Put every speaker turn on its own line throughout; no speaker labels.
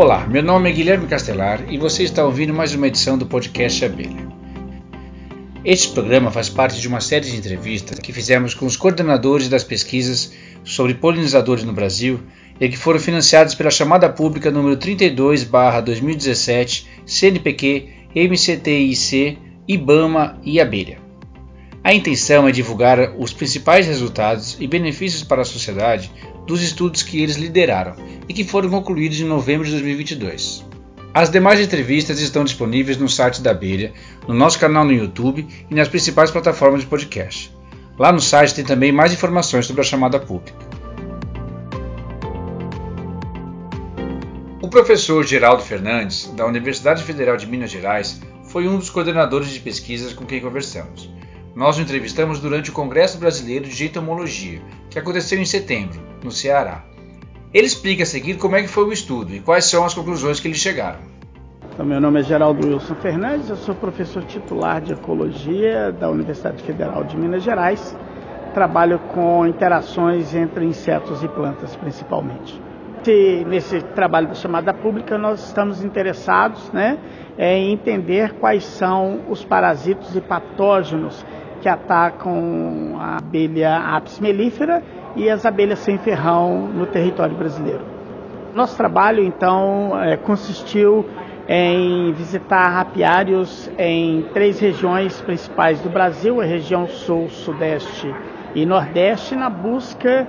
Olá, meu nome é Guilherme Castelar e você está ouvindo mais uma edição do podcast Abelha. Este programa faz parte de uma série de entrevistas que fizemos com os coordenadores das pesquisas sobre polinizadores no Brasil e que foram financiadas pela chamada pública número 32/2017 CNPq, MCTIC, IBAMA e Abelha. A intenção é divulgar os principais resultados e benefícios para a sociedade dos estudos que eles lideraram e que foram concluídos em novembro de 2022. As demais entrevistas estão disponíveis no site da Abelha, no nosso canal no YouTube e nas principais plataformas de podcast. Lá no site tem também mais informações sobre a chamada pública. O professor Geraldo Fernandes, da Universidade Federal de Minas Gerais, foi um dos coordenadores de pesquisas com quem conversamos. Nós o entrevistamos durante o Congresso Brasileiro de Entomologia, que aconteceu em setembro, no Ceará. Ele explica a seguir como é que foi o estudo e quais são as conclusões que eles chegaram.
Então, meu nome é Geraldo Wilson Fernandes, eu sou professor titular de Ecologia da Universidade Federal de Minas Gerais. Trabalho com interações entre insetos e plantas, principalmente. Nesse trabalho da chamada pública, nós estamos interessados né, em entender quais são os parasitos e patógenos que atacam a abelha apis mellifera e as abelhas sem ferrão no território brasileiro. Nosso trabalho, então, é, consistiu em visitar apiários em três regiões principais do Brasil, a região sul, sudeste e nordeste, na busca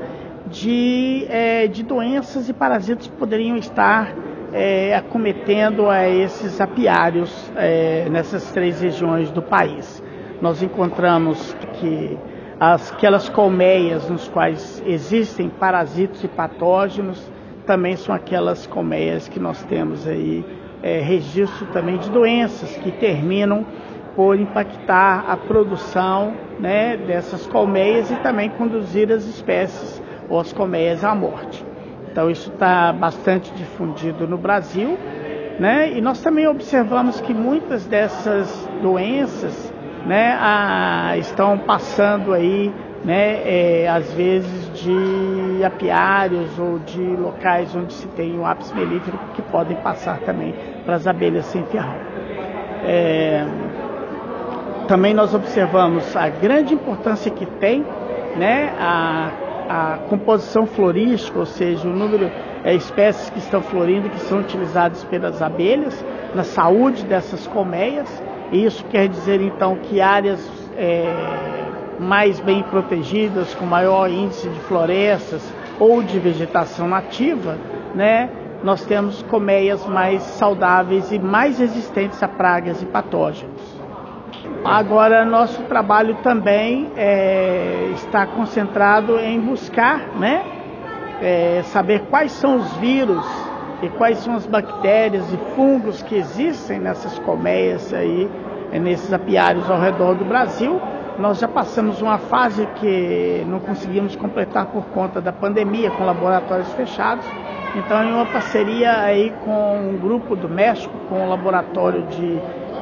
de, é, de doenças e parasitas que poderiam estar é, acometendo a esses apiários é, nessas três regiões do país. Nós encontramos que as, aquelas colmeias nos quais existem parasitos e patógenos também são aquelas colmeias que nós temos aí é, registro também de doenças que terminam por impactar a produção né, dessas colmeias e também conduzir as espécies ou as colmeias à morte. Então isso está bastante difundido no Brasil, né? E nós também observamos que muitas dessas doenças, né, a, estão passando aí, né, é, às vezes de apiários ou de locais onde se tem o ápice melífero que podem passar também para as abelhas sem ferrão. É, também nós observamos a grande importância que tem, né, a a composição florística, ou seja, o número é, espécies que estão florindo, que são utilizadas pelas abelhas, na saúde dessas colmeias. Isso quer dizer então que áreas é, mais bem protegidas, com maior índice de florestas ou de vegetação nativa, né, nós temos colmeias mais saudáveis e mais resistentes a pragas e patógenos. Agora, nosso trabalho também é, está concentrado em buscar, né, é, saber quais são os vírus e quais são as bactérias e fungos que existem nessas colmeias aí, nesses apiários ao redor do Brasil. Nós já passamos uma fase que não conseguimos completar por conta da pandemia, com laboratórios fechados. Então, em uma parceria aí com um grupo do México, com o laboratório de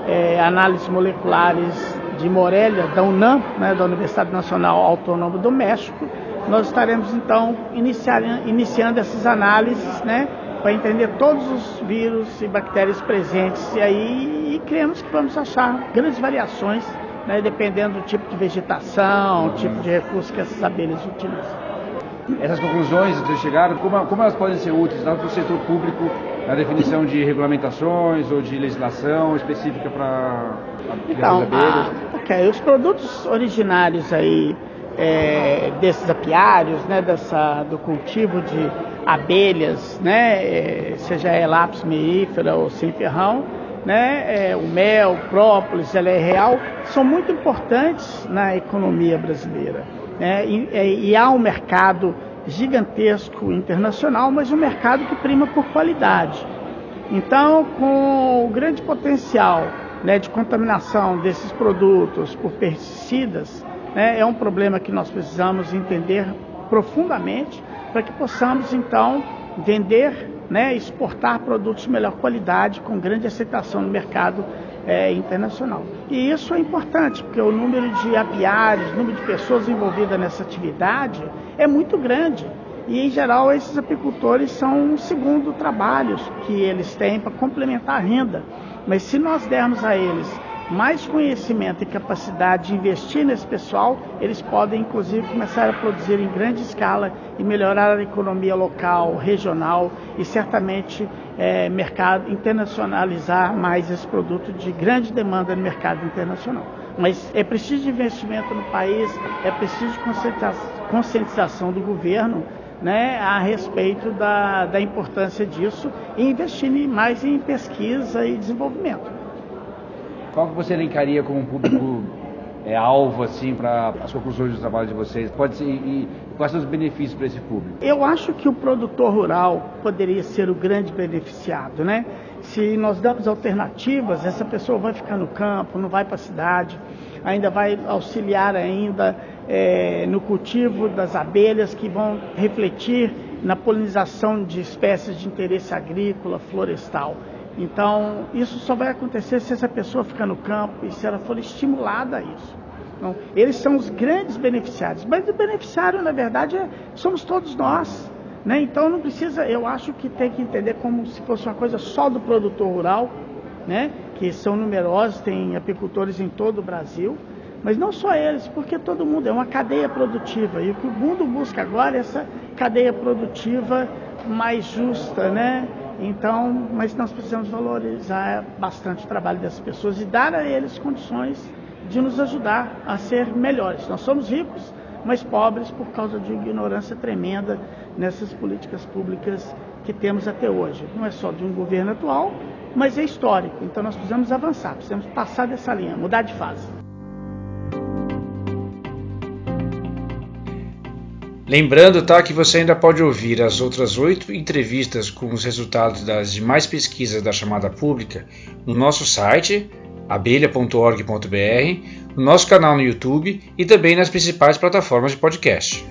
é, análises moleculares de Morelia, da UNAM, né, da Universidade Nacional Autônoma do México, nós estaremos então iniciando essas análises, né, para entender todos os vírus e bactérias presentes e aí e cremos que vamos achar grandes variações, né, dependendo do tipo de vegetação, tipo de recurso que essas abelhas utilizam.
Essas conclusões que vocês chegaram, como, como elas podem ser úteis para o setor público na definição de regulamentações ou de legislação específica para
então, abelhas? Ah, ok, os produtos originários aí é, desses apiários, né, dessa, do cultivo de abelhas, né, é, seja ela lápis meífera ou sem ferrão, né, é, o mel, o própolis, ela é real, são muito importantes na economia brasileira. Né, e, é, e há um mercado gigantesco internacional, mas um mercado que prima por qualidade. Então, com o grande potencial né, de contaminação desses produtos por pesticidas, né, é um problema que nós precisamos entender profundamente para que possamos então vender, né, exportar produtos de melhor qualidade com grande aceitação no mercado é, internacional. E isso é importante, porque o número de apiários, o número de pessoas envolvidas nessa atividade é muito grande. E em geral esses apicultores são um segundo trabalho que eles têm para complementar a renda. Mas se nós dermos a eles mais conhecimento e capacidade de investir nesse pessoal, eles podem inclusive começar a produzir em grande escala e melhorar a economia local, regional e certamente é, mercado internacionalizar mais esse produto de grande demanda no mercado internacional. Mas é preciso de investimento no país, é preciso conscientização do governo né, a respeito da, da importância disso e investir mais em pesquisa e desenvolvimento.
Qual que você elencaria como público é, alvo assim para as conclusões do trabalho de vocês? Pode ser, e, quais são os benefícios para esse público?
Eu acho que o produtor rural poderia ser o grande beneficiado, né? Se nós damos alternativas, essa pessoa vai ficar no campo, não vai para a cidade, ainda vai auxiliar ainda é, no cultivo das abelhas que vão refletir na polinização de espécies de interesse agrícola, florestal. Então, isso só vai acontecer se essa pessoa ficar no campo e se ela for estimulada a isso. Então, eles são os grandes beneficiários, mas o beneficiário, na verdade, é, somos todos nós. Né? Então, não precisa, eu acho que tem que entender como se fosse uma coisa só do produtor rural, né? que são numerosos, tem apicultores em todo o Brasil, mas não só eles, porque todo mundo é uma cadeia produtiva e o que o mundo busca agora é essa cadeia produtiva mais justa, né? Então, mas nós precisamos valorizar bastante o trabalho dessas pessoas e dar a eles condições de nos ajudar a ser melhores. Nós somos ricos, mas pobres por causa de ignorância tremenda nessas políticas públicas que temos até hoje. Não é só de um governo atual, mas é histórico. Então nós precisamos avançar, precisamos passar dessa linha, mudar de fase.
Lembrando, tá, que você ainda pode ouvir as outras oito entrevistas com os resultados das demais pesquisas da chamada pública no nosso site abelha.org.br, no nosso canal no YouTube e também nas principais plataformas de podcast.